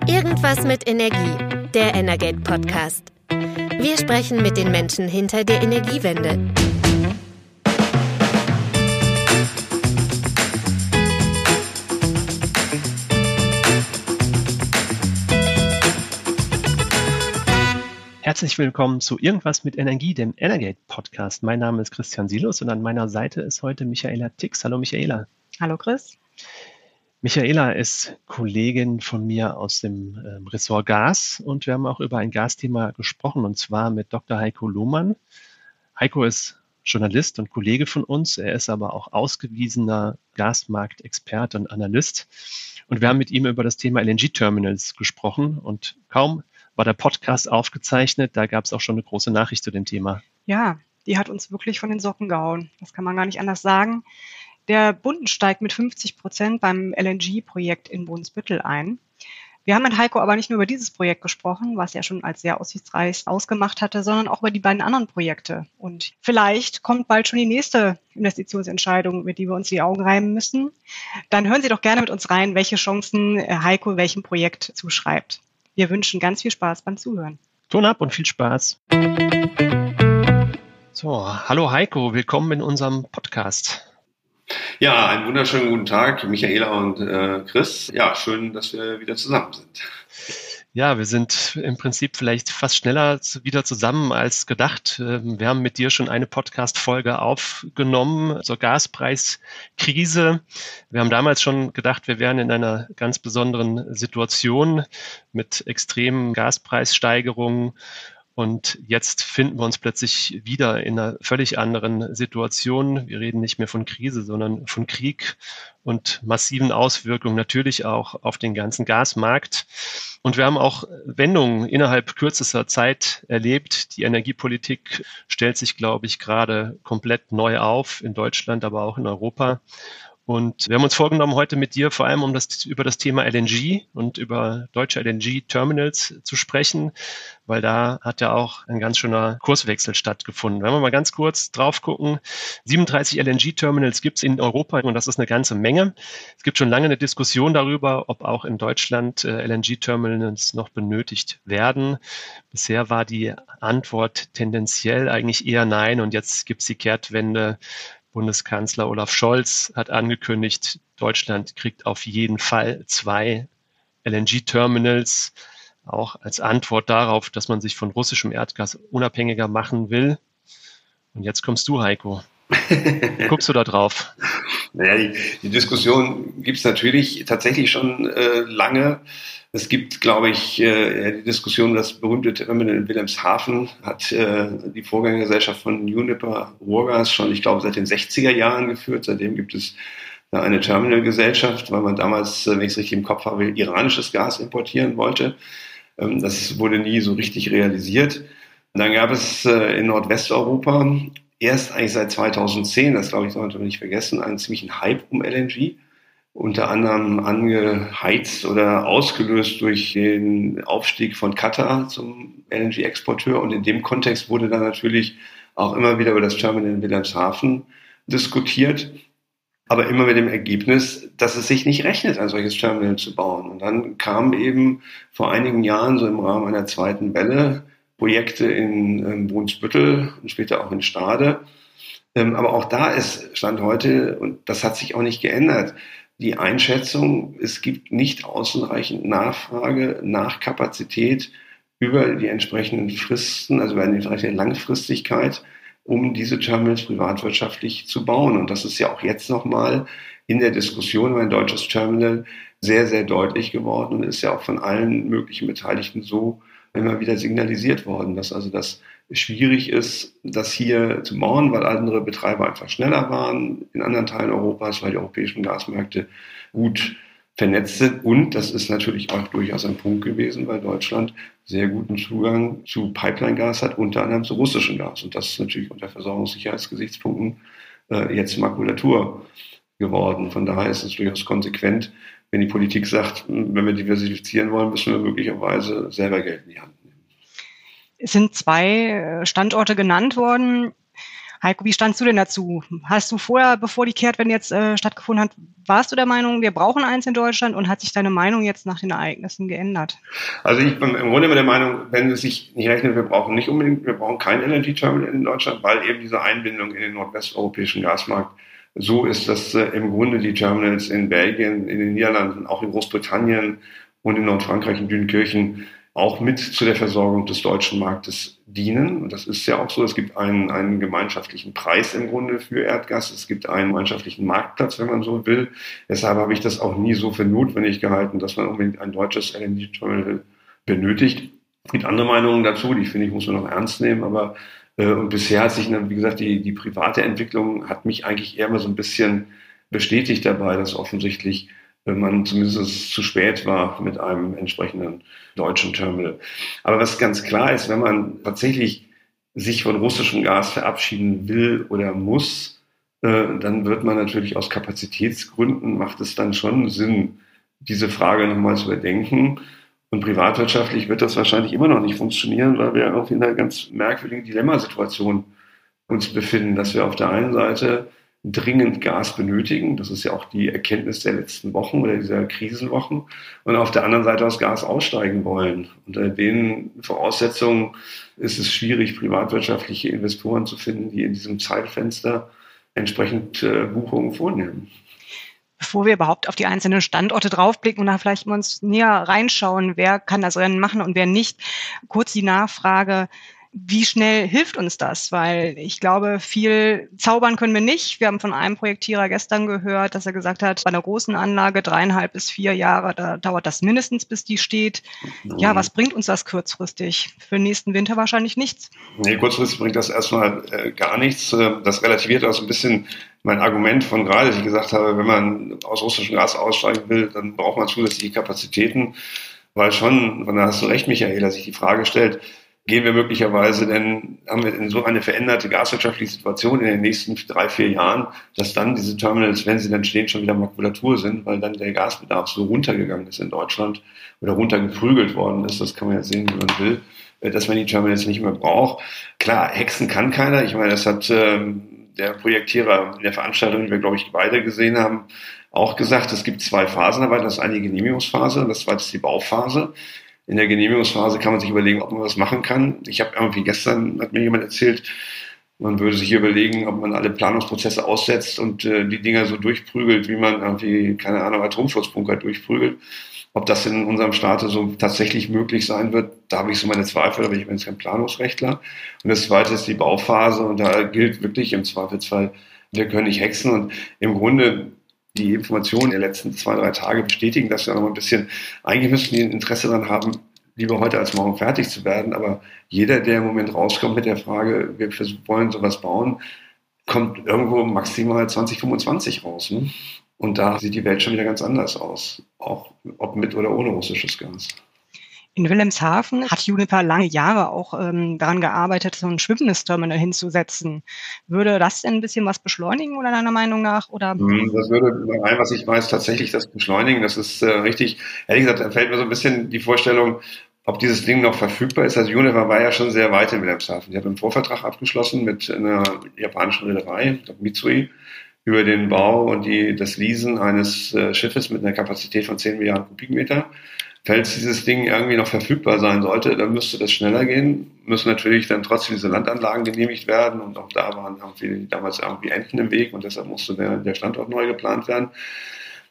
Irgendwas mit Energie, der Energate Podcast. Wir sprechen mit den Menschen hinter der Energiewende. Herzlich willkommen zu Irgendwas mit Energie, dem Energate Podcast. Mein Name ist Christian Silus und an meiner Seite ist heute Michaela Tix. Hallo Michaela. Hallo Chris. Michaela ist Kollegin von mir aus dem ähm, Ressort Gas und wir haben auch über ein Gasthema gesprochen und zwar mit Dr. Heiko Lohmann. Heiko ist Journalist und Kollege von uns. Er ist aber auch ausgewiesener Gasmarktexperte und Analyst. Und wir haben mit ihm über das Thema LNG-Terminals gesprochen und kaum war der Podcast aufgezeichnet, da gab es auch schon eine große Nachricht zu dem Thema. Ja, die hat uns wirklich von den Socken gehauen. Das kann man gar nicht anders sagen. Der Bund steigt mit 50 Prozent beim LNG-Projekt in Brunsbüttel ein. Wir haben mit Heiko aber nicht nur über dieses Projekt gesprochen, was er schon als sehr aussichtsreich ausgemacht hatte, sondern auch über die beiden anderen Projekte. Und vielleicht kommt bald schon die nächste Investitionsentscheidung, mit die wir uns die Augen reiben müssen. Dann hören Sie doch gerne mit uns rein, welche Chancen Heiko welchem Projekt zuschreibt. Wir wünschen ganz viel Spaß beim Zuhören. Ton ab und viel Spaß. So, hallo Heiko, willkommen in unserem Podcast. Ja, einen wunderschönen guten Tag, Michaela und äh, Chris. Ja, schön, dass wir wieder zusammen sind. Ja, wir sind im Prinzip vielleicht fast schneller wieder zusammen als gedacht. Ähm, wir haben mit dir schon eine Podcast-Folge aufgenommen zur Gaspreiskrise. Wir haben damals schon gedacht, wir wären in einer ganz besonderen Situation mit extremen Gaspreissteigerungen und jetzt finden wir uns plötzlich wieder in einer völlig anderen Situation. Wir reden nicht mehr von Krise, sondern von Krieg und massiven Auswirkungen natürlich auch auf den ganzen Gasmarkt. Und wir haben auch Wendungen innerhalb kürzester Zeit erlebt. Die Energiepolitik stellt sich, glaube ich, gerade komplett neu auf in Deutschland, aber auch in Europa. Und wir haben uns vorgenommen, heute mit dir vor allem um das, über das Thema LNG und über deutsche LNG-Terminals zu sprechen, weil da hat ja auch ein ganz schöner Kurswechsel stattgefunden. Wenn wir mal ganz kurz drauf gucken, 37 LNG-Terminals gibt es in Europa und das ist eine ganze Menge. Es gibt schon lange eine Diskussion darüber, ob auch in Deutschland äh, LNG-Terminals noch benötigt werden. Bisher war die Antwort tendenziell eigentlich eher nein und jetzt gibt es die Kehrtwende Bundeskanzler Olaf Scholz hat angekündigt, Deutschland kriegt auf jeden Fall zwei LNG-Terminals, auch als Antwort darauf, dass man sich von russischem Erdgas unabhängiger machen will. Und jetzt kommst du, Heiko. Guckst du da drauf? Naja, die, die Diskussion gibt es natürlich tatsächlich schon äh, lange. Es gibt, glaube ich, äh, die Diskussion, das berühmte Terminal in Wilhelmshaven hat äh, die Vorgängergesellschaft von Uniper Ruhrgas schon, ich glaube, seit den 60er Jahren geführt. Seitdem gibt es eine Terminalgesellschaft, weil man damals, äh, wenn ich es richtig im Kopf habe, iranisches Gas importieren wollte. Ähm, das wurde nie so richtig realisiert. Und dann gab es äh, in Nordwesteuropa erst eigentlich seit 2010, das glaube ich sollte man nicht vergessen, einen ziemlichen Hype um LNG unter anderem angeheizt oder ausgelöst durch den Aufstieg von Katar zum LNG-Exporteur. Und in dem Kontext wurde dann natürlich auch immer wieder über das Terminal in Wilhelmshaven diskutiert, aber immer mit dem Ergebnis, dass es sich nicht rechnet, ein solches Terminal zu bauen. Und dann kamen eben vor einigen Jahren, so im Rahmen einer zweiten Welle, Projekte in, in Brunsbüttel und später auch in Stade. Ähm, aber auch da ist Stand heute, und das hat sich auch nicht geändert, die Einschätzung, es gibt nicht ausreichend Nachfrage nach Kapazität über die entsprechenden Fristen, also über die entsprechende Langfristigkeit, um diese Terminals privatwirtschaftlich zu bauen. Und das ist ja auch jetzt nochmal in der Diskussion über ein deutsches Terminal sehr, sehr deutlich geworden und ist ja auch von allen möglichen Beteiligten so immer wieder signalisiert worden, dass also das schwierig ist, das hier zu bauen, weil andere Betreiber einfach schneller waren in anderen Teilen Europas, weil die europäischen Gasmärkte gut vernetzt sind. Und das ist natürlich auch durchaus ein Punkt gewesen, weil Deutschland sehr guten Zugang zu Pipeline-Gas hat, unter anderem zu russischem Gas. Und das ist natürlich unter Versorgungssicherheitsgesichtspunkten äh, jetzt Makulatur geworden. Von daher ist es durchaus konsequent, wenn die Politik sagt, wenn wir diversifizieren wollen, müssen wir möglicherweise selber Geld in die Hand nehmen. Es sind zwei äh, Standorte genannt worden. Heiko, wie standst du denn dazu? Hast du vorher, bevor die Kehrtwende jetzt äh, stattgefunden hat, warst du der Meinung, wir brauchen eins in Deutschland und hat sich deine Meinung jetzt nach den Ereignissen geändert? Also ich bin im Grunde immer der Meinung, wenn es sich nicht rechnet, wir brauchen nicht unbedingt, wir brauchen kein LNG-Terminal in Deutschland, weil eben diese Einbindung in den nordwesteuropäischen Gasmarkt so ist, dass äh, im Grunde die Terminals in Belgien, in den Niederlanden, auch in Großbritannien und in Nordfrankreich in Dünkirchen auch mit zu der Versorgung des deutschen Marktes dienen. Und das ist ja auch so. Es gibt einen, einen gemeinschaftlichen Preis im Grunde für Erdgas. Es gibt einen gemeinschaftlichen Marktplatz, wenn man so will. Deshalb habe ich das auch nie so für notwendig gehalten, dass man unbedingt ein deutsches LNG-Terminal benötigt. Es gibt andere Meinungen dazu, die finde ich, muss man noch ernst nehmen. Aber äh, und bisher hat sich, wie gesagt, die, die private Entwicklung hat mich eigentlich eher mal so ein bisschen bestätigt dabei, dass offensichtlich wenn man zumindest zu spät war mit einem entsprechenden deutschen Terminal. Aber was ganz klar ist, wenn man tatsächlich sich von russischem Gas verabschieden will oder muss, äh, dann wird man natürlich aus Kapazitätsgründen, macht es dann schon Sinn, diese Frage nochmal zu überdenken. Und privatwirtschaftlich wird das wahrscheinlich immer noch nicht funktionieren, weil wir auch in einer ganz merkwürdigen Dilemmasituation uns befinden, dass wir auf der einen Seite dringend Gas benötigen. Das ist ja auch die Erkenntnis der letzten Wochen oder dieser Krisenwochen. Und auf der anderen Seite aus Gas aussteigen wollen. Unter den Voraussetzungen ist es schwierig, privatwirtschaftliche Investoren zu finden, die in diesem Zeitfenster entsprechend äh, Buchungen vornehmen bevor wir überhaupt auf die einzelnen Standorte draufblicken und da vielleicht mal uns näher reinschauen, wer kann das Rennen machen und wer nicht, kurz die Nachfrage, wie schnell hilft uns das? Weil ich glaube, viel zaubern können wir nicht. Wir haben von einem Projektierer gestern gehört, dass er gesagt hat, bei einer großen Anlage dreieinhalb bis vier Jahre, da dauert das mindestens, bis die steht. Ja, was bringt uns das kurzfristig? Für den nächsten Winter wahrscheinlich nichts. Nee, kurzfristig bringt das erstmal äh, gar nichts. Äh, das relativiert auch so ein bisschen mein Argument von gerade, dass ich gesagt habe, wenn man aus russischem Gas aussteigen will, dann braucht man zusätzliche Kapazitäten. Weil schon, und da hast du recht, Michael, dass sich die Frage stellt, gehen wir möglicherweise denn, haben wir in so eine veränderte gaswirtschaftliche Situation in den nächsten drei, vier Jahren, dass dann diese Terminals, wenn sie dann stehen, schon wieder Makulatur sind, weil dann der Gasbedarf so runtergegangen ist in Deutschland oder runtergeprügelt worden ist. Das kann man ja sehen, wie man will, äh, dass man die Terminals nicht mehr braucht. Klar, hexen kann keiner. Ich meine, das hat ähm, der Projektierer in der Veranstaltung, die wir, glaube ich, beide gesehen haben, auch gesagt, es gibt zwei Phasen dabei. Das eine Genehmigungsphase und das zweite ist die Bauphase in der Genehmigungsphase kann man sich überlegen, ob man was machen kann. Ich habe irgendwie gestern, hat mir jemand erzählt, man würde sich überlegen, ob man alle Planungsprozesse aussetzt und äh, die Dinger so durchprügelt, wie man irgendwie, keine Ahnung, Atomschutzbunker durchprügelt. Ob das in unserem Staate so tatsächlich möglich sein wird, da habe ich so meine Zweifel, aber ich bin jetzt kein Planungsrechtler. Und das zweite ist die Bauphase und da gilt wirklich im Zweifelsfall, wir können nicht hexen und im Grunde die Informationen der letzten zwei, drei Tage bestätigen, dass wir noch ein bisschen, eigentlich müssen die ein Interesse daran haben, lieber heute als morgen fertig zu werden. Aber jeder, der im Moment rauskommt mit der Frage, wir wollen sowas bauen, kommt irgendwo maximal 2025 raus. Ne? Und da sieht die Welt schon wieder ganz anders aus. Auch ob mit oder ohne russisches Gas. In Wilhelmshaven hat Juniper lange Jahre auch ähm, daran gearbeitet, so ein schwimmendes Terminal hinzusetzen. Würde das denn ein bisschen was beschleunigen oder deiner Meinung nach? Oder? Hm, das würde, nach allem, was ich weiß, tatsächlich das beschleunigen. Das ist äh, richtig. Ehrlich gesagt, da fällt mir so ein bisschen die Vorstellung, ob dieses Ding noch verfügbar ist. Also Juniper war ja schon sehr weit in Wilhelmshaven. Die hat einen Vorvertrag abgeschlossen mit einer japanischen Reederei, Mitsui, über den Bau und die, das Leasen eines äh, Schiffes mit einer Kapazität von 10 Milliarden Kubikmeter. Falls dieses Ding irgendwie noch verfügbar sein sollte, dann müsste das schneller gehen. Müssen natürlich dann trotzdem diese Landanlagen genehmigt werden und auch da waren irgendwie damals irgendwie Enten im Weg und deshalb musste der, der Standort neu geplant werden.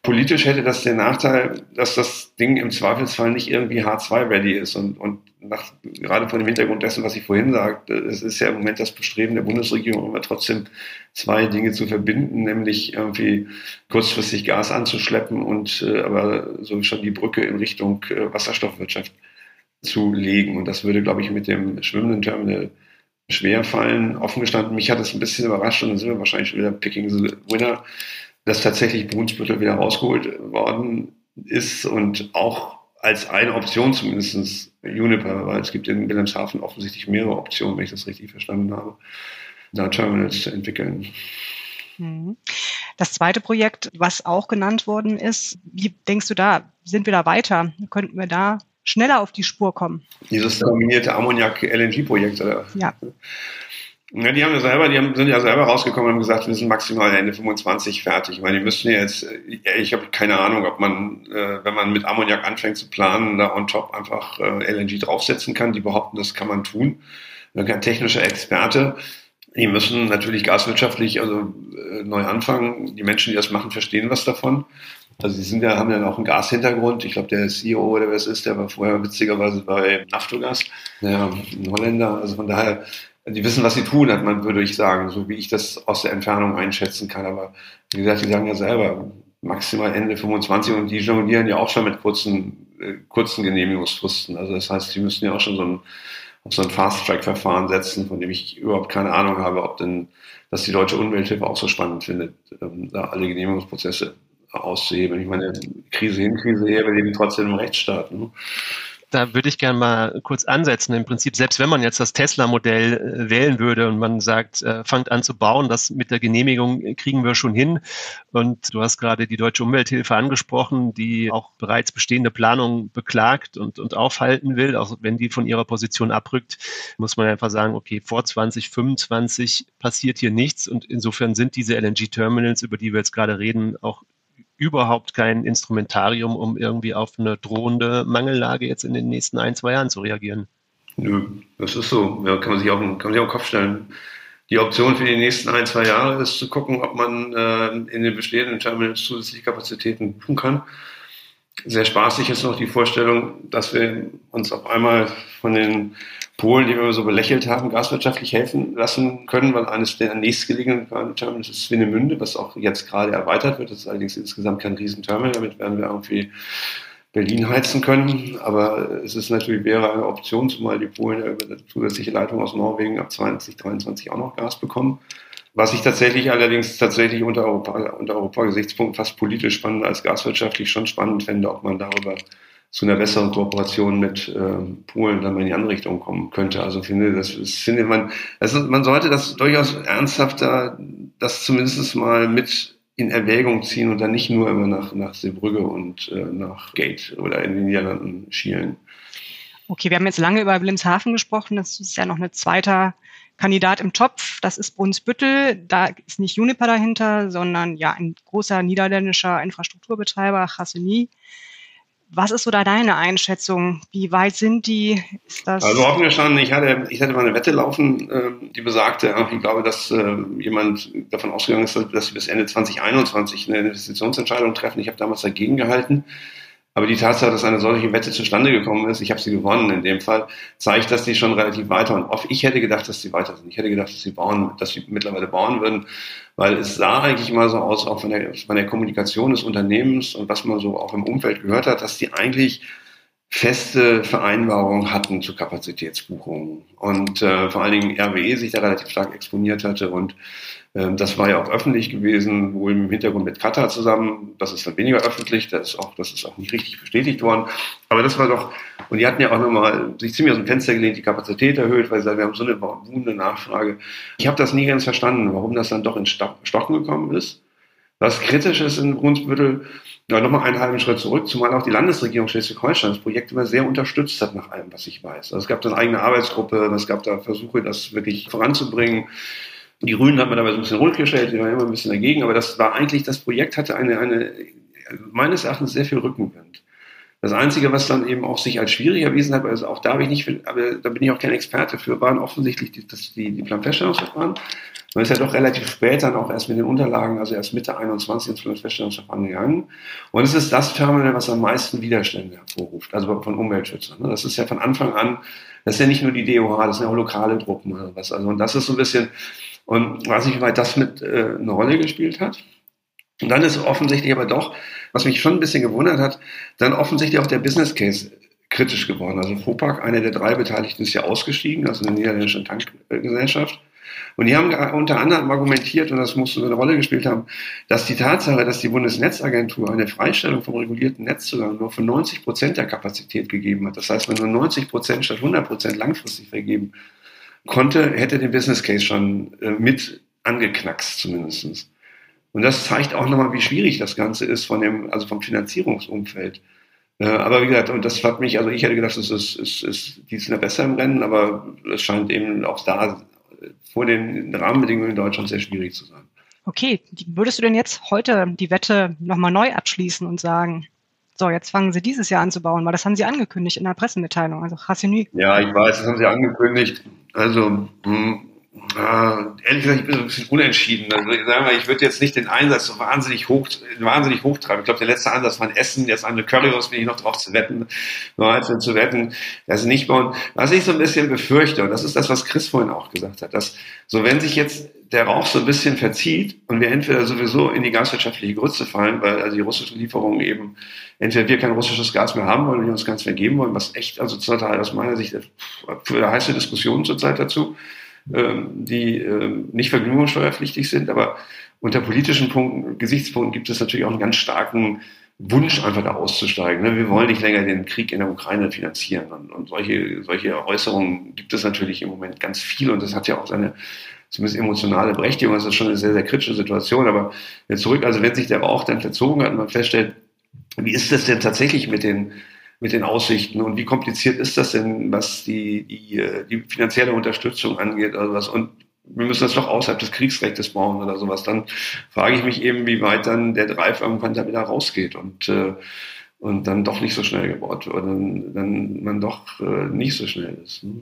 Politisch hätte das den Nachteil, dass das Ding im Zweifelsfall nicht irgendwie H2-ready ist. Und, und nach, gerade vor dem Hintergrund dessen, was ich vorhin sagte, es ist ja im Moment das Bestreben der Bundesregierung, immer trotzdem zwei Dinge zu verbinden, nämlich irgendwie kurzfristig Gas anzuschleppen und äh, aber so schon die Brücke in Richtung äh, Wasserstoffwirtschaft zu legen. Und das würde, glaube ich, mit dem schwimmenden Terminal schwer fallen. Offen gestanden, mich hat das ein bisschen überrascht und dann sind wir wahrscheinlich schon wieder picking the winner dass tatsächlich Brunsbüttel wieder rausgeholt worden ist und auch als eine Option zumindest Juniper, weil es gibt in Wilhelmshaven offensichtlich mehrere Optionen, wenn ich das richtig verstanden habe, da Terminals zu entwickeln. Mhm. Das zweite Projekt, was auch genannt worden ist, wie denkst du da, sind wir da weiter? Könnten wir da schneller auf die Spur kommen? Dieses kombinierte Ammoniak-LNG-Projekt, oder? Ja. Ja, die haben ja selber, die haben, sind ja selber rausgekommen und haben gesagt, wir sind maximal Ende 25 fertig. Ich meine, die müssen jetzt, ich habe keine Ahnung, ob man, äh, wenn man mit Ammoniak anfängt zu planen, da on top einfach äh, LNG draufsetzen kann. Die behaupten, das kann man tun. Ein technischer Experte. Die müssen natürlich gaswirtschaftlich also äh, neu anfangen. Die Menschen, die das machen, verstehen was davon. Also sie sind ja, haben ja auch einen Gashintergrund. Ich glaube, der CEO oder wer es ist, der war vorher witzigerweise bei Naftogas, ja, ein Holländer. Also von daher die wissen, was sie tun, hat man, würde ich sagen, so wie ich das aus der Entfernung einschätzen kann. Aber wie gesagt, die sagen ja selber, maximal Ende 25 und die jonglieren ja auch schon mit kurzen, äh, kurzen Genehmigungsfristen. Also das heißt, die müssen ja auch schon so ein, auf so ein Fast-Track-Verfahren setzen, von dem ich überhaupt keine Ahnung habe, ob denn, dass die deutsche Umwelthilfe auch so spannend findet, ähm, da alle Genehmigungsprozesse auszuheben. Ich meine, Krise hin, Krise her, wir leben trotzdem im Rechtsstaat. Ne? Da würde ich gerne mal kurz ansetzen. Im Prinzip, selbst wenn man jetzt das Tesla-Modell äh, wählen würde und man sagt, äh, fangt an zu bauen, das mit der Genehmigung kriegen wir schon hin. Und du hast gerade die Deutsche Umwelthilfe angesprochen, die auch bereits bestehende Planungen beklagt und, und aufhalten will. Auch wenn die von ihrer Position abrückt, muss man einfach sagen, okay, vor 2025 passiert hier nichts. Und insofern sind diese LNG-Terminals, über die wir jetzt gerade reden, auch überhaupt kein Instrumentarium, um irgendwie auf eine drohende Mangellage jetzt in den nächsten ein, zwei Jahren zu reagieren. Nö, das ist so. Ja, kann man sich auch, kann man sich auf den Kopf stellen. Die Option für die nächsten ein, zwei Jahre ist zu gucken, ob man äh, in den bestehenden Terminals zusätzliche Kapazitäten buchen kann. Sehr spaßig ist noch die Vorstellung, dass wir uns auf einmal von den Polen, die wir so belächelt haben, gaswirtschaftlich helfen lassen können, weil eines der nächstgelegenen Terminals ist Swinemünde, was auch jetzt gerade erweitert wird. Das ist allerdings insgesamt kein Riesenterminal, damit werden wir irgendwie Berlin heizen können. Aber es ist natürlich wäre eine Option, zumal die Polen ja über eine zusätzliche Leitung aus Norwegen ab 2023 auch noch Gas bekommen. Was ich tatsächlich allerdings tatsächlich unter Europa, unter Europa-Gesichtspunkt fast politisch spannend als gaswirtschaftlich schon spannend fände, ob man darüber zu einer besseren Kooperation mit äh, Polen dann mal in die andere Richtung kommen könnte. Also finde, das, das finde man, also man sollte das durchaus ernsthafter, das zumindest mal mit in Erwägung ziehen und dann nicht nur immer nach, nach Seebrügge und äh, nach Gate oder in den Niederlanden schielen. Okay, wir haben jetzt lange über Wilhelmshaven gesprochen. Das ist ja noch ein zweiter Kandidat im Topf. Das ist Brunsbüttel. Da ist nicht Juniper dahinter, sondern ja ein großer niederländischer Infrastrukturbetreiber, Chasseny. Was ist so da deine Einschätzung? Wie weit sind die? Ist das also offen gestanden, ich hatte, ich hatte mal eine Wette laufen, äh, die besagte, ich glaube, dass äh, jemand davon ausgegangen ist, dass sie bis Ende 2021 eine Investitionsentscheidung treffen. Ich habe damals dagegen gehalten. Aber die Tatsache, dass eine solche Wette zustande gekommen ist, ich habe sie gewonnen in dem Fall, zeigt, dass die schon relativ weiter und oft, ich hätte gedacht, dass sie weiter sind. Ich hätte gedacht, dass sie bauen, dass sie mittlerweile bauen würden, weil es sah eigentlich mal so aus, auch von der, von der Kommunikation des Unternehmens und was man so auch im Umfeld gehört hat, dass die eigentlich feste Vereinbarungen hatten zu Kapazitätsbuchungen und äh, vor allen Dingen RWE sich da relativ stark exponiert hatte und das war ja auch öffentlich gewesen, wohl im Hintergrund mit Katar zusammen. Das ist dann weniger öffentlich, das ist auch, das ist auch nicht richtig bestätigt worden. Aber das war doch, und die hatten ja auch nochmal sich ziemlich aus dem Fenster gelehnt, die Kapazität erhöht, weil sie sagen, wir haben so eine boomende Nachfrage. Ich habe das nie ganz verstanden, warum das dann doch in Stocken gekommen ist. Was kritisch ist in Brunsbüttel, ja, nochmal einen halben Schritt zurück, zumal auch die Landesregierung Schleswig-Holstein das Projekt immer sehr unterstützt hat, nach allem, was ich weiß. Also es gab dann eigene Arbeitsgruppe, es gab da Versuche, das wirklich voranzubringen. Die Grünen hat man dabei so ein bisschen ruhig gestellt, die waren immer ein bisschen dagegen, aber das war eigentlich, das Projekt hatte eine, eine meines Erachtens sehr viel Rückenwind. Das Einzige, was dann eben auch sich als schwierig erwiesen hat, also auch da ich nicht, aber da bin ich auch kein Experte für, waren offensichtlich die, die, die Planfeststellungsverfahren. Man ist ja doch relativ spät dann auch erst mit den Unterlagen, also erst Mitte 21 ins Planfeststellungsverfahren gegangen. Und es ist das Terminal, was am meisten Widerstände hervorruft, also von Umweltschützern. Ne? Das ist ja von Anfang an, das ist ja nicht nur die DOH, das sind ja auch lokale Truppen oder was. Also, und das ist so ein bisschen, und weiß nicht, wie weit das mit äh, eine Rolle gespielt hat. Und dann ist offensichtlich aber doch, was mich schon ein bisschen gewundert hat, dann offensichtlich auch der Business Case kritisch geworden. Also FOPAC, einer der drei Beteiligten, ist ja ausgestiegen, also eine niederländische Tankgesellschaft. Und die haben unter anderem argumentiert, und das muss eine Rolle gespielt haben, dass die Tatsache, dass die Bundesnetzagentur eine Freistellung vom regulierten Netzzugang nur für 90 Prozent der Kapazität gegeben hat. Das heißt, wenn nur 90 Prozent statt 100 Prozent langfristig vergeben konnte, hätte den Business Case schon äh, mit angeknackst zumindestens. Und das zeigt auch nochmal, wie schwierig das Ganze ist von dem, also vom Finanzierungsumfeld. Äh, aber wie gesagt, und das hat mich, also ich hätte gedacht, es ist, ist, ist, die sind ja besser im Rennen, aber es scheint eben auch da vor den Rahmenbedingungen in Deutschland sehr schwierig zu sein. Okay, würdest du denn jetzt heute die Wette nochmal neu abschließen und sagen, so, jetzt fangen Sie dieses Jahr an zu bauen, weil das haben Sie angekündigt in der Pressemitteilung. Also Hassinu. Ja, ich weiß, das haben Sie angekündigt. Also, mh, äh, ehrlich gesagt, ich bin so ein bisschen unentschieden. Also, mal, ich würde jetzt nicht den Einsatz so wahnsinnig hoch, wahnsinnig hochtreiben. Ich glaube, der letzte Ansatz war ein Essen, jetzt eine Currywurst bin ich noch drauf zu wetten, einzeln zu wetten, das nicht bauen. Was ich so ein bisschen befürchte, und das ist das, was Chris vorhin auch gesagt hat, dass so wenn sich jetzt der Rauch so ein bisschen verzieht und wir entweder sowieso in die gaswirtschaftliche Grütze fallen, weil also die russischen Lieferungen eben entweder wir kein russisches Gas mehr haben wollen und wir uns ganz vergeben wollen, was echt also total aus meiner Sicht für eine heiße Diskussion zurzeit dazu die ähm, nicht vergnügungssteuerpflichtig sind. Aber unter politischen Punkten, Gesichtspunkten gibt es natürlich auch einen ganz starken Wunsch, einfach da auszusteigen. Ne? Wir wollen nicht länger den Krieg in der Ukraine finanzieren. Und, solche, solche Äußerungen gibt es natürlich im Moment ganz viel. Und das hat ja auch seine zumindest emotionale Berechtigung. Das ist schon eine sehr, sehr kritische Situation. Aber zurück, also wenn sich der Rauch dann verzogen hat und man feststellt, wie ist das denn tatsächlich mit den mit den Aussichten und wie kompliziert ist das denn, was die, die, äh, die finanzielle Unterstützung angeht oder was und wir müssen das doch außerhalb des Kriegsrechts bauen oder sowas, dann frage ich mich eben, wie weit dann der Drive irgendwann da wieder rausgeht und, äh, und dann doch nicht so schnell gebaut wird, dann, dann man doch äh, nicht so schnell ist. Ne?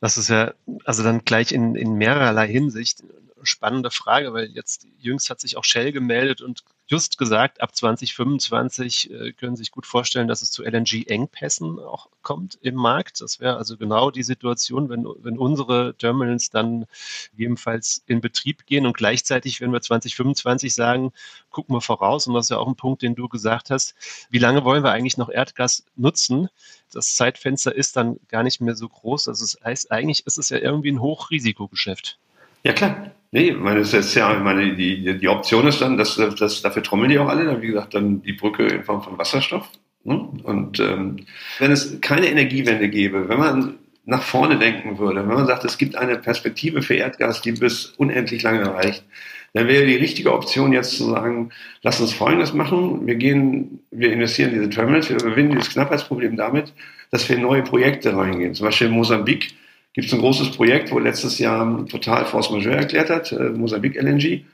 Das ist ja also dann gleich in, in mehrerlei Hinsicht spannende Frage, weil jetzt jüngst hat sich auch Shell gemeldet und just gesagt, ab 2025 äh, können Sie sich gut vorstellen, dass es zu LNG-Engpässen auch kommt im Markt. Das wäre also genau die Situation, wenn, wenn unsere Terminals dann gegebenenfalls in Betrieb gehen und gleichzeitig, wenn wir 2025 sagen, gucken wir voraus, und das ist ja auch ein Punkt, den du gesagt hast, wie lange wollen wir eigentlich noch Erdgas nutzen? Das Zeitfenster ist dann gar nicht mehr so groß. Also das heißt, eigentlich ist es ja irgendwie ein Hochrisikogeschäft. Ja, klar. Nee, meine, das ist ja, meine, die, die Option ist dann, dass, dass dafür trommeln die auch alle, dann, wie gesagt, dann die Brücke in Form von Wasserstoff. Ne? Und ähm, wenn es keine Energiewende gäbe, wenn man nach vorne denken würde, wenn man sagt, es gibt eine Perspektive für Erdgas, die bis unendlich lange reicht, dann wäre die richtige Option jetzt zu sagen, lass uns Folgendes machen. Wir gehen, wir investieren in diese Terminals, wir überwinden dieses Knappheitsproblem damit, dass wir in neue Projekte reingehen. Zum Beispiel in Mosambik gibt es ein großes Projekt, wo letztes Jahr total Force Majeure erklärt hat, äh, Mosambik LNG.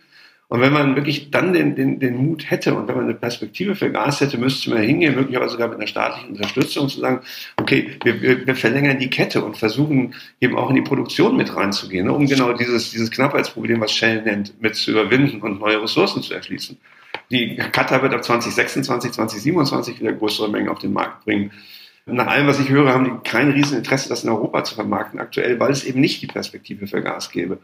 Und wenn man wirklich dann den, den, den Mut hätte und wenn man eine Perspektive für Gas hätte, müsste man hingehen, möglicherweise sogar mit einer staatlichen Unterstützung zu sagen, okay, wir, wir, wir verlängern die Kette und versuchen eben auch in die Produktion mit reinzugehen, ne, um genau dieses, dieses Knappheitsproblem, was Shell nennt, mit zu überwinden und neue Ressourcen zu erschließen. Die Qatar wird ab 2026, 2027 wieder größere Mengen auf den Markt bringen. Nach allem, was ich höre, haben die kein Rieseninteresse, das in Europa zu vermarkten aktuell, weil es eben nicht die Perspektive für Gas gäbe.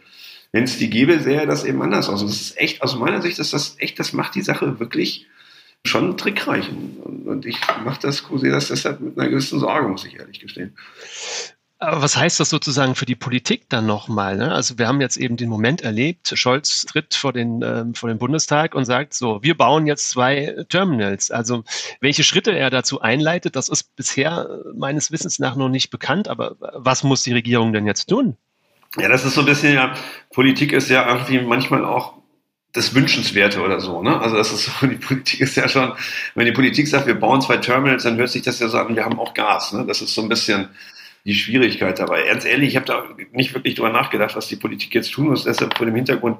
Wenn es die gäbe, sähe das eben anders aus. Und das ist echt, aus meiner Sicht ist das echt, das macht die Sache wirklich schon trickreich. Und ich mache das, sehe das deshalb mit einer gewissen Sorge, muss ich ehrlich gestehen. Aber was heißt das sozusagen für die Politik dann nochmal? Ne? Also wir haben jetzt eben den Moment erlebt, Scholz tritt vor den, ähm, vor den Bundestag und sagt so, wir bauen jetzt zwei Terminals. Also welche Schritte er dazu einleitet, das ist bisher meines Wissens nach noch nicht bekannt. Aber was muss die Regierung denn jetzt tun? Ja, das ist so ein bisschen ja, Politik ist ja irgendwie manchmal auch das Wünschenswerte oder so. Ne? Also das ist so, die Politik ist ja schon, wenn die Politik sagt, wir bauen zwei Terminals, dann hört sich das ja so an, wir haben auch Gas. Ne? Das ist so ein bisschen die Schwierigkeit dabei. Ernst ehrlich, ich habe da nicht wirklich drüber nachgedacht, was die Politik jetzt tun muss. Deshalb vor dem Hintergrund,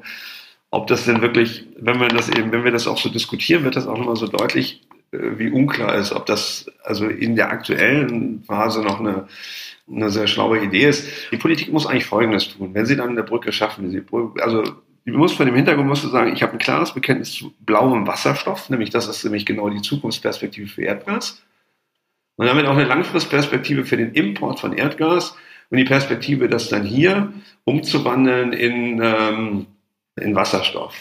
ob das denn wirklich, wenn wir das eben, wenn wir das auch so diskutieren, wird das auch nochmal so deutlich, äh, wie unklar ist, ob das also in der aktuellen Phase noch eine, eine sehr schlaue Idee ist. Die Politik muss eigentlich Folgendes tun. Wenn sie dann eine Brücke schaffen, sie, also die muss vor dem Hintergrund musst du sagen, ich habe ein klares Bekenntnis zu blauem Wasserstoff, nämlich das ist nämlich genau die Zukunftsperspektive für Erdgas und damit auch eine Langfristperspektive für den Import von Erdgas und die Perspektive, das dann hier umzuwandeln in, ähm, in Wasserstoff.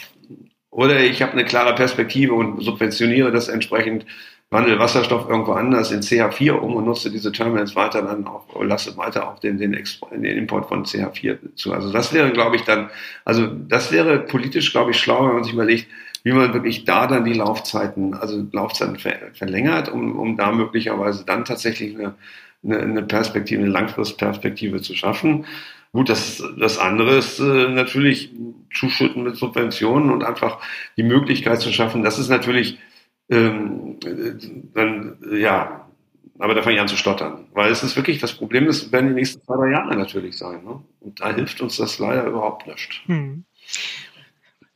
Oder ich habe eine klare Perspektive und subventioniere das entsprechend, wandle Wasserstoff irgendwo anders in CH4 um und nutze diese Terminals weiter dann auch, lasse weiter auch den, den, den Import von CH4 zu. Also das wäre, glaube ich, dann, also das wäre politisch, glaube ich, schlauer, wenn man sich überlegt, wie man wirklich da dann die Laufzeiten, also Laufzeiten ver verlängert, um, um da möglicherweise dann tatsächlich eine, eine, eine Perspektive, eine Langfristperspektive zu schaffen. Gut, das, das andere ist äh, natürlich Zuschütten mit Subventionen und einfach die Möglichkeit zu schaffen. Das ist natürlich ähm, dann, ja, aber da fange ich an zu stottern. Weil es ist wirklich, das Problem ist, werden die nächsten zwei, drei Jahre natürlich sein. Ne? Und da hilft uns das leider überhaupt nicht. Hm.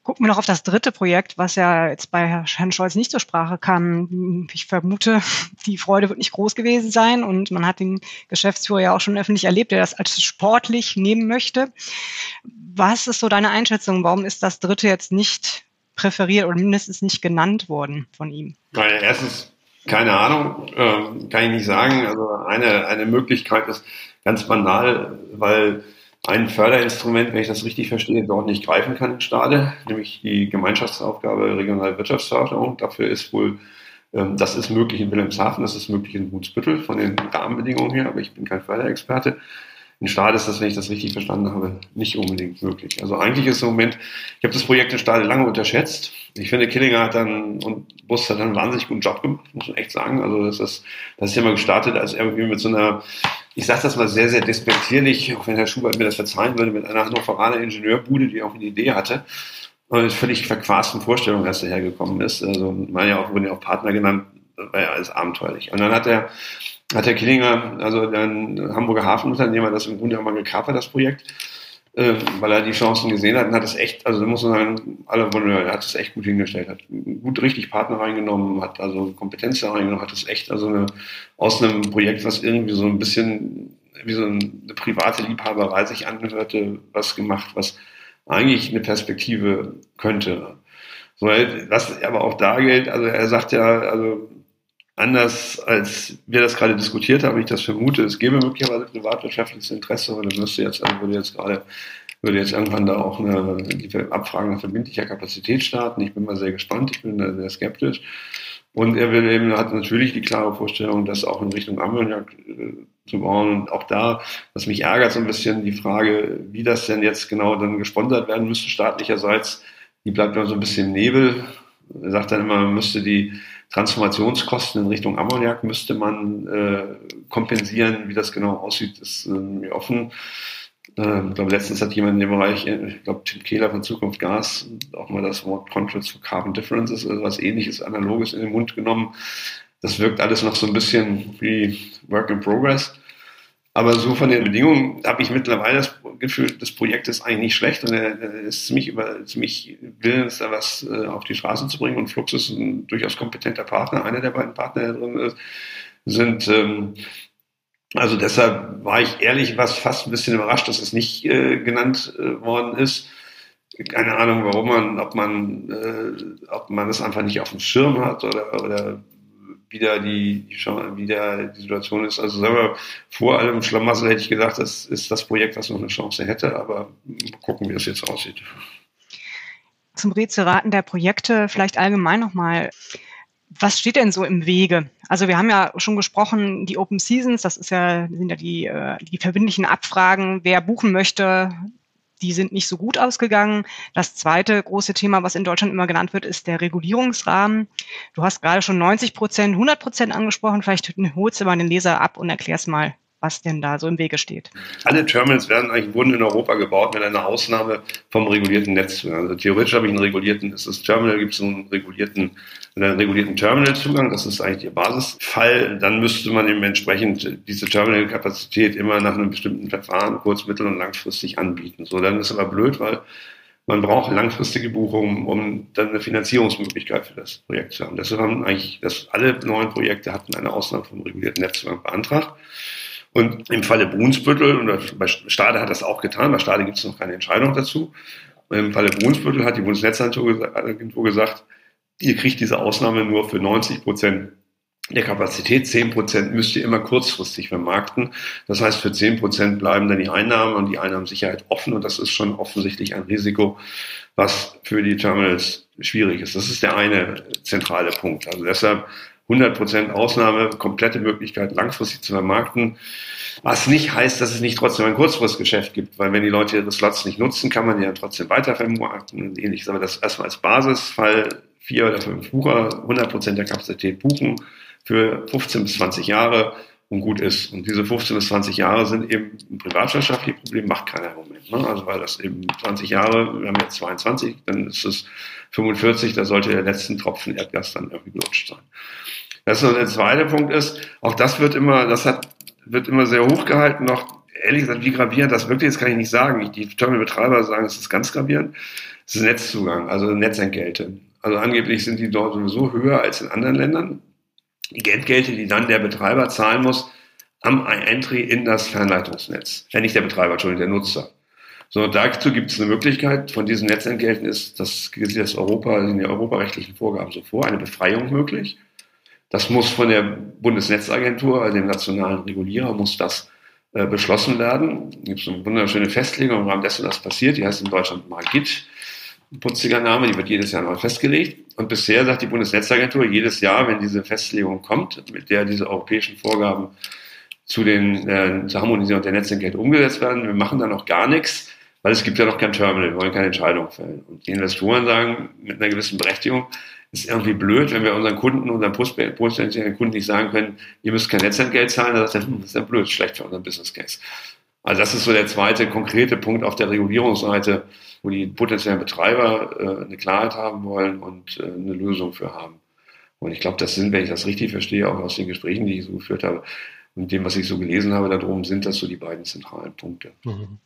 Gucken wir noch auf das dritte Projekt, was ja jetzt bei Herrn Scholz nicht zur Sprache kam. Ich vermute, die Freude wird nicht groß gewesen sein und man hat den Geschäftsführer ja auch schon öffentlich erlebt, der das als sportlich nehmen möchte. Was ist so deine Einschätzung? Warum ist das dritte jetzt nicht präferiert oder mindestens nicht genannt worden von ihm? Naja, erstens, keine Ahnung, äh, kann ich nicht sagen. Also eine, eine Möglichkeit ist ganz banal, weil ein Förderinstrument, wenn ich das richtig verstehe, dort nicht greifen kann in Stade, nämlich die Gemeinschaftsaufgabe regionale Wirtschaftsförderung. Dafür ist wohl, ähm, das ist möglich in Wilhelmshaven, das ist möglich in Brunsbüttel von den Rahmenbedingungen her, aber ich bin kein Förderexperte. In Stade ist das, wenn ich das richtig verstanden habe, nicht unbedingt möglich. Also eigentlich ist im Moment, ich habe das Projekt in Stade lange unterschätzt. Ich finde, Killinger hat dann und Bus hat dann einen wahnsinnig guten Job gemacht, muss man echt sagen. Also das ist, das ist ja mal gestartet als irgendwie mit so einer ich sage das mal sehr, sehr despektierlich, auch wenn Herr Schubert mir das verzeihen würde, mit einer Hannoveraner Ingenieurbude, die auch eine Idee hatte und mit völlig verquasten Vorstellungen erst dahergekommen ist. Also man ja auch, wurden ja auch Partner genannt, war ja alles abenteuerlich. Und dann hat der, hat der Killinger, also der Hamburger Hafenunternehmer, das im Grunde auch mal gekapert, das Projekt, äh, weil er die Chancen gesehen hat und hat es echt, also da muss man sagen, alle Wunder, er hat es echt gut hingestellt, hat gut richtig Partner reingenommen, hat also Kompetenz reingenommen, hat es echt also eine, aus einem Projekt, was irgendwie so ein bisschen wie so eine private Liebhaberei sich anhörte, was gemacht, was eigentlich eine Perspektive könnte. So, was aber auch da gilt, also er sagt ja, also anders als wir das gerade diskutiert haben, ich das vermute, es gäbe möglicherweise privatwirtschaftliches Interesse, aber dann müsste jetzt, also würde jetzt gerade, würde jetzt irgendwann da auch eine die Abfrage nach verbindlicher Kapazität starten. Ich bin mal sehr gespannt, ich bin da sehr skeptisch. Und er will eben, hat natürlich die klare Vorstellung, das auch in Richtung Ammoniak äh, zu bauen. Und auch da, was mich ärgert so ein bisschen, die Frage, wie das denn jetzt genau dann gesponsert werden müsste staatlicherseits, die bleibt dann so ein bisschen im Nebel. Er sagt dann immer, man müsste die Transformationskosten in Richtung Ammoniak müsste man äh, kompensieren. Wie das genau aussieht, ist äh, mir offen. Äh, ich glaube, letztens hat jemand in dem Bereich, äh, ich glaube, Tim Kehler von Zukunft Gas, auch mal das Wort Contracts for Carbon Differences, also was ähnliches, analoges in den Mund genommen. Das wirkt alles noch so ein bisschen wie Work in Progress. Aber so von den Bedingungen habe ich mittlerweile das Gefühl, das Projekt ist eigentlich nicht schlecht und er, ist ziemlich, über, ziemlich willens, da was äh, auf die Straße zu bringen. Und Flux ist ein durchaus kompetenter Partner, einer der beiden Partner, der drin ist, sind. Ähm, also deshalb war ich ehrlich was fast ein bisschen überrascht, dass es nicht äh, genannt äh, worden ist. Keine Ahnung, warum man, ob man, äh, ob man das einfach nicht auf dem Schirm hat oder, oder wieder die, wieder die Situation ist. Also sagen wir, vor allem Schlamassel hätte ich gedacht, das ist das Projekt, was noch eine Chance hätte, aber gucken, wie es jetzt aussieht. Zum Rätselraten der Projekte vielleicht allgemein nochmal. Was steht denn so im Wege? Also wir haben ja schon gesprochen, die Open Seasons, das ist ja, sind ja die, äh, die verbindlichen Abfragen, wer buchen möchte, die sind nicht so gut ausgegangen. Das zweite große Thema, was in Deutschland immer genannt wird, ist der Regulierungsrahmen. Du hast gerade schon 90 Prozent, 100 Prozent angesprochen. Vielleicht holst du mal den Leser ab und erklärst mal, was denn da so im Wege steht. Alle Terminals werden eigentlich wurden in Europa gebaut mit einer Ausnahme vom regulierten Netz. Also theoretisch habe ich einen regulierten, ist das Terminal, gibt es einen regulierten, einen regulierten Terminalzugang, das ist eigentlich der Basisfall. Dann müsste man eben entsprechend diese Terminalkapazität immer nach einem bestimmten Verfahren kurz-, mittel- und langfristig anbieten. So, dann ist aber blöd, weil man braucht langfristige Buchungen, um dann eine Finanzierungsmöglichkeit für das Projekt zu haben. Deshalb haben eigentlich, dass alle neuen Projekte hatten eine Ausnahme vom regulierten Netzzugang beantragt. Und im Falle Brunsbüttel, und bei Stade hat das auch getan, bei Stade gibt es noch keine Entscheidung dazu. Im Falle Brunsbüttel hat die Bundesnetzagentur gesagt, ihr kriegt diese Ausnahme nur für 90 Prozent der Kapazität. 10 Prozent müsst ihr immer kurzfristig vermarkten. Das heißt, für 10 Prozent bleiben dann die Einnahmen und die Einnahmensicherheit offen. Und das ist schon offensichtlich ein Risiko, was für die Terminals schwierig ist. Das ist der eine zentrale Punkt. Also deshalb 100% Ausnahme, komplette Möglichkeit langfristig zu vermarkten. Was nicht heißt, dass es nicht trotzdem ein Kurzfristgeschäft gibt, weil wenn die Leute ihre Slots nicht nutzen, kann man die ja trotzdem weiter vermarkten und ähnliches. Aber das erstmal als Basisfall vier oder fünf Bucher 100% der Kapazität buchen für 15 bis 20 Jahre und gut ist. Und diese 15 bis 20 Jahre sind eben ein privatwirtschaftliches Problem, macht keiner im Moment. Ne? Also weil das eben 20 Jahre, wir haben jetzt 22, dann ist es 45, da sollte der letzte Tropfen Erdgas dann irgendwie gelutscht sein. Das ist so der zweite Punkt ist, auch das wird immer, das hat, wird immer sehr hoch gehalten noch. Ehrlich gesagt, wie gravierend das wirklich ist, kann ich nicht sagen. Die Terminalbetreiber sagen, es ist ganz gravierend. Es ist Netzzugang, also Netzentgelte. Also angeblich sind die dort sowieso höher als in anderen Ländern. Die Geldgelte, die dann der Betreiber zahlen muss, am Entry in das Fernleitungsnetz. Ja, nicht der Betreiber, Entschuldigung, der Nutzer. So, dazu gibt es eine Möglichkeit. Von diesen Netzentgelten ist, das gilt das Europa, in den europarechtlichen Vorgaben so vor, eine Befreiung möglich. Das muss von der Bundesnetzagentur, also dem nationalen Regulierer, muss das äh, beschlossen werden. Es gibt eine wunderschöne Festlegung im Rahmen dessen, was passiert. Die heißt in Deutschland Margit. Ein putziger Name, die wird jedes Jahr neu festgelegt. Und bisher sagt die Bundesnetzagentur jedes Jahr, wenn diese Festlegung kommt, mit der diese europäischen Vorgaben zu den, äh, zur Harmonisierung der Netzentgelte umgesetzt werden, wir machen da noch gar nichts, weil es gibt ja noch kein Terminal, wir wollen keine Entscheidung fällen. Und die Investoren sagen mit einer gewissen Berechtigung, ist irgendwie blöd, wenn wir unseren Kunden, unseren potenziellen Kunden nicht sagen können, ihr müsst kein Netzentgelt zahlen, dann sagt er, hm, das ist ja blöd, schlecht für unseren Business Case. Also das ist so der zweite konkrete Punkt auf der Regulierungsseite, wo die potenziellen Betreiber äh, eine Klarheit haben wollen und äh, eine Lösung für haben. Und ich glaube, das sind, wenn ich das richtig verstehe, auch aus den Gesprächen, die ich so geführt habe und dem, was ich so gelesen habe darum, sind das so die beiden zentralen Punkte. Mhm.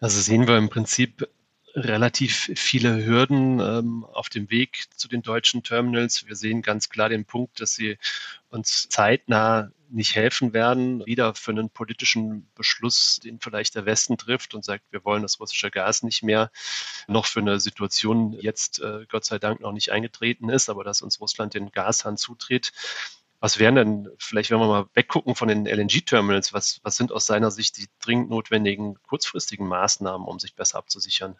Also sehen wir im Prinzip relativ viele Hürden ähm, auf dem Weg zu den deutschen Terminals. Wir sehen ganz klar den Punkt, dass sie uns zeitnah nicht helfen werden, wieder für einen politischen Beschluss, den vielleicht der Westen trifft und sagt, wir wollen das russische Gas nicht mehr, noch für eine Situation jetzt äh, Gott sei Dank noch nicht eingetreten ist, aber dass uns Russland den Gashahn zutritt, was wären denn, vielleicht wenn wir mal weggucken von den LNG-Terminals, was, was sind aus seiner Sicht die dringend notwendigen kurzfristigen Maßnahmen, um sich besser abzusichern?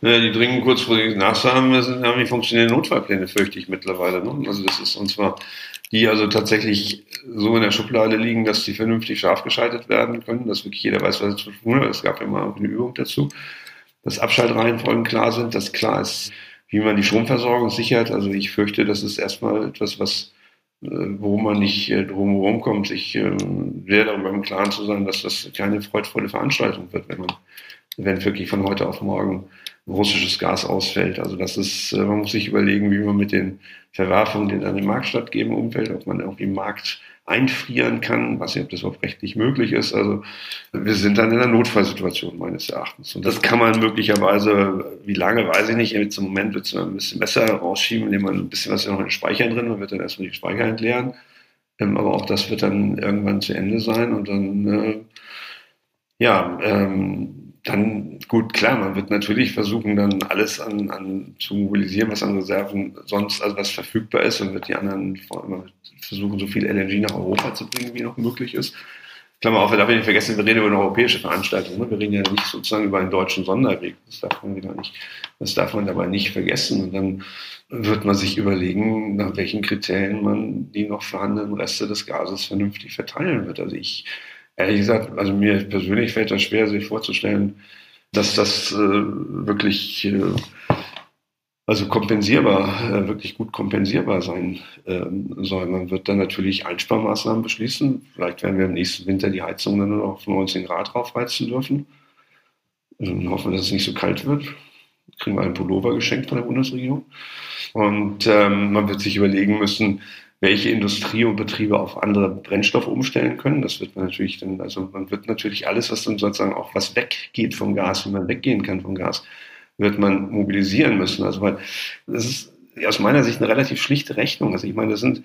Ja, die dringend kurzfristigen Maßnahmen sind haben die funktionierenden Notfallpläne, fürchte ich mittlerweile. Ne? Also das ist und zwar die also tatsächlich so in der Schublade liegen, dass die vernünftig scharf geschaltet werden können, dass wirklich jeder weiß, was er zu tun hat. Es gab ja mal eine Übung dazu, dass Abschaltreihenfolgen klar sind, dass klar ist, wie man die Stromversorgung sichert. Also ich fürchte, das ist erstmal etwas, was wo man nicht äh, drumherum kommt, sich äh, sehr darüber im Klaren zu sein, dass das keine freudvolle Veranstaltung wird, wenn man, wenn wirklich von heute auf morgen russisches Gas ausfällt. Also das ist, man muss sich überlegen, wie man mit den Verwerfungen, die dann im Markt stattgeben, umfällt, ob man irgendwie im Markt einfrieren kann, was nicht, ob das überhaupt rechtlich möglich ist. Also wir sind dann in einer Notfallsituation meines Erachtens. Und das kann man möglicherweise, wie lange, weiß ich nicht, jetzt im Moment wird es ein bisschen besser rausschieben, indem man ein bisschen was noch in den Speichern drin, man wird dann erstmal die Speicher entleeren. Ähm, aber auch das wird dann irgendwann zu Ende sein und dann, äh, ja, ähm, dann gut, klar, man wird natürlich versuchen, dann alles an, an zu mobilisieren, was an Reserven sonst, also was verfügbar ist und wird die anderen versuchen, so viel LNG nach Europa zu bringen, wie noch möglich ist. Klammer auf, wir darf nicht vergessen, wir reden über eine europäische Veranstaltung. Ne? Wir reden ja nicht sozusagen über einen deutschen Sonderweg. Das darf man wieder nicht, das darf man dabei nicht vergessen. Und dann wird man sich überlegen, nach welchen Kriterien man die noch vorhandenen Reste des Gases vernünftig verteilen wird. Also ich, ehrlich gesagt, also mir persönlich fällt das schwer, sich vorzustellen, dass das äh, wirklich äh, also kompensierbar, äh, wirklich gut kompensierbar sein ähm, soll. Man wird dann natürlich Einsparmaßnahmen beschließen. Vielleicht werden wir im nächsten Winter die Heizung dann nur noch auf 19 Grad draufheizen dürfen. Dann hoffen dass es nicht so kalt wird. Kriegen wir einen Pullover geschenkt von der Bundesregierung. Und ähm, man wird sich überlegen müssen, welche Industrie und Betriebe auf andere Brennstoffe umstellen können. Das wird man natürlich dann, also man wird natürlich alles, was dann sozusagen auch was weggeht vom Gas, wie man weggehen kann vom Gas, wird man mobilisieren müssen. Also weil das ist aus meiner Sicht eine relativ schlichte Rechnung. Also ich meine, das sind,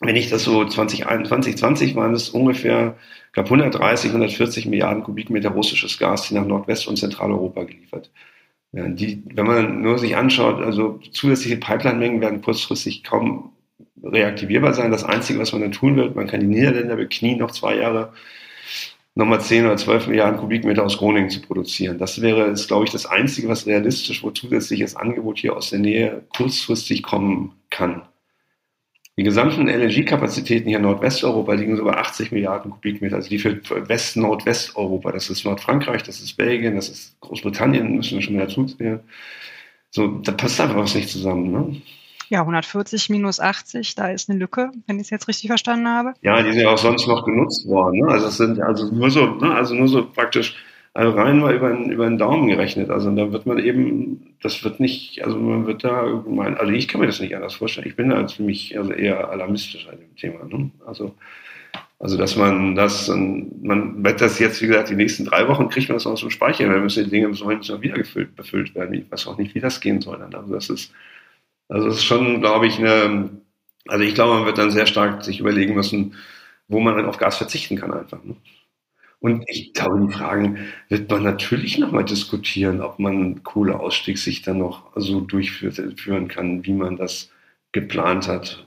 wenn ich das so 2021, 2020 waren es ungefähr, ich glaube 130, 140 Milliarden Kubikmeter russisches Gas, die nach Nordwest- und Zentraleuropa geliefert. Ja, die, wenn man nur sich anschaut, also zusätzliche Pipeline-Mengen werden kurzfristig kaum reaktivierbar sein. Das Einzige, was man dann tun wird, man kann die Niederländer beknien, noch zwei Jahre nochmal 10 oder 12 Milliarden Kubikmeter aus Groningen zu produzieren. Das wäre, ist, glaube ich, das Einzige, was realistisch, wo zusätzliches Angebot hier aus der Nähe kurzfristig kommen kann. Die gesamten LNG-Kapazitäten hier in Nordwesteuropa liegen so bei 80 Milliarden Kubikmeter. Also die für West-Nordwesteuropa. Das ist Nordfrankreich, das ist Belgien, das ist Großbritannien, müssen wir schon mal dazu zählen. So, da passt einfach was nicht zusammen. Ne? Ja, 140 minus 80, da ist eine Lücke, wenn ich es jetzt richtig verstanden habe. Ja, die sind ja auch sonst noch genutzt worden. Ne? Also es sind also nur so, ne? also nur so praktisch also rein mal über, über den Daumen gerechnet. Also da wird man eben, das wird nicht, also man wird da irgendwann, also ich kann mir das nicht anders vorstellen. Ich bin da für mich also eher alarmistisch an dem Thema. Ne? Also, also dass man das, man wird das jetzt, wie gesagt, die nächsten drei Wochen kriegt man das aus dem Speicher, dann müssen die Dinge Sommer wieder gefüllt, befüllt werden. Ich weiß auch nicht, wie das gehen soll dann. Also das ist, also das ist schon, glaube ich, eine, also ich glaube, man wird dann sehr stark sich überlegen müssen, wo man dann auf Gas verzichten kann einfach. Ne? Und ich glaube, die Fragen wird man natürlich nochmal diskutieren, ob man Kohleausstieg sich dann noch so durchführen kann, wie man das geplant hat.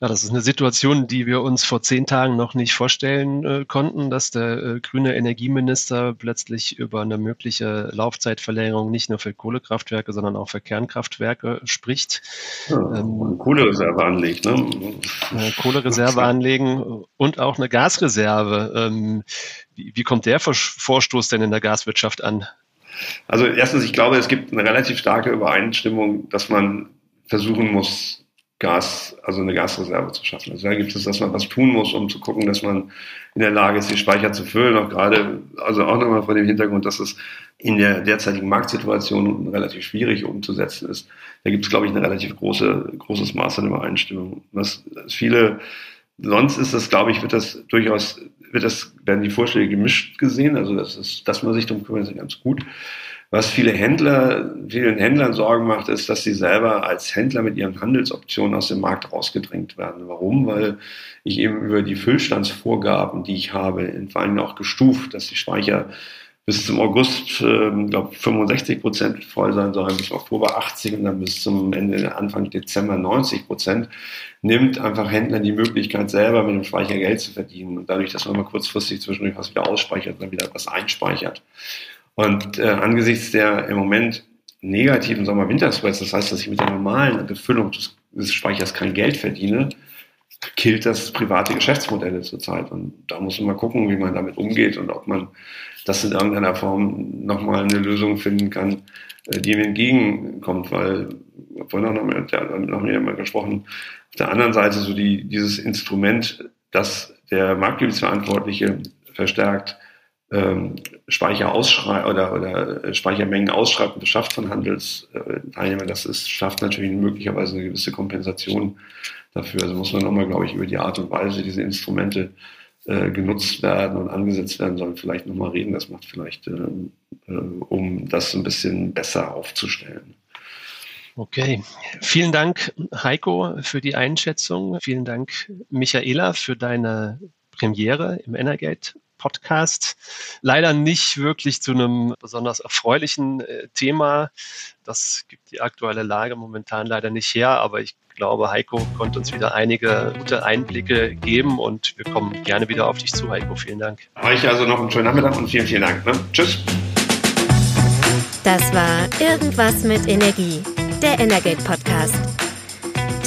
Ja, das ist eine Situation, die wir uns vor zehn Tagen noch nicht vorstellen äh, konnten, dass der äh, grüne Energieminister plötzlich über eine mögliche Laufzeitverlängerung nicht nur für Kohlekraftwerke, sondern auch für Kernkraftwerke spricht. Ja, ähm, Kohlereserve anlegt, ne? Eine Kohlereserve anlegen und auch eine Gasreserve. Ähm, wie, wie kommt der Vorstoß denn in der Gaswirtschaft an? Also erstens, ich glaube, es gibt eine relativ starke Übereinstimmung, dass man versuchen muss, Gas, also eine Gasreserve zu schaffen. Also da gibt es, dass man was tun muss, um zu gucken, dass man in der Lage ist, die Speicher zu füllen. Auch gerade, also auch nochmal vor dem Hintergrund, dass es in der derzeitigen Marktsituation relativ schwierig umzusetzen ist. Da gibt es, glaube ich, eine relativ große, großes Maß an Übereinstimmung. Was viele, sonst ist das, glaube ich, wird das durchaus, wird das, werden die Vorschläge gemischt gesehen. Also das ist, dass man sich darum kümmert, ist ganz gut. Was viele Händler, vielen Händlern Sorgen macht, ist, dass sie selber als Händler mit ihren Handelsoptionen aus dem Markt rausgedrängt werden. Warum? Weil ich eben über die Füllstandsvorgaben, die ich habe, vor allem auch gestuft, dass die Speicher bis zum August, äh, glaube 65 Prozent voll sein sollen, bis Oktober 80 und dann bis zum Ende, Anfang Dezember 90 Prozent, nimmt einfach Händler die Möglichkeit, selber mit dem Speicher Geld zu verdienen. Und dadurch, dass man mal kurzfristig zwischendurch was wieder ausspeichert und dann wieder was einspeichert. Und äh, angesichts der im Moment negativen Sommer-Winter-Spreads, das heißt, dass ich mit der normalen Befüllung des, des Speichers kein Geld verdiene, killt das private Geschäftsmodelle zurzeit. Und da muss man mal gucken, wie man damit umgeht und ob man das in irgendeiner Form nochmal eine Lösung finden kann, äh, die ihm entgegenkommt, weil vorhin noch mit, noch mit jemand gesprochen, auf der anderen Seite so die, dieses Instrument, das der Marktgebietsverantwortliche verstärkt ähm, Speicher oder, oder Speichermengen ausschreibt und beschafft von Handelsteilnehmern, das ist, schafft natürlich möglicherweise eine gewisse Kompensation dafür. Also muss man nochmal, glaube ich, über die Art und Weise, diese Instrumente äh, genutzt werden und angesetzt werden sollen, vielleicht nochmal reden. Das macht vielleicht, äh, äh, um das ein bisschen besser aufzustellen. Okay, vielen Dank, Heiko, für die Einschätzung. Vielen Dank, Michaela, für deine Premiere im Energate Podcast. Leider nicht wirklich zu einem besonders erfreulichen äh, Thema. Das gibt die aktuelle Lage momentan leider nicht her, aber ich glaube, Heiko konnte uns wieder einige gute Einblicke geben und wir kommen gerne wieder auf dich zu, Heiko. Vielen Dank. Euch also noch einen schönen Nachmittag und vielen, vielen Dank. Ne? Tschüss. Das war Irgendwas mit Energie, der Energate Podcast.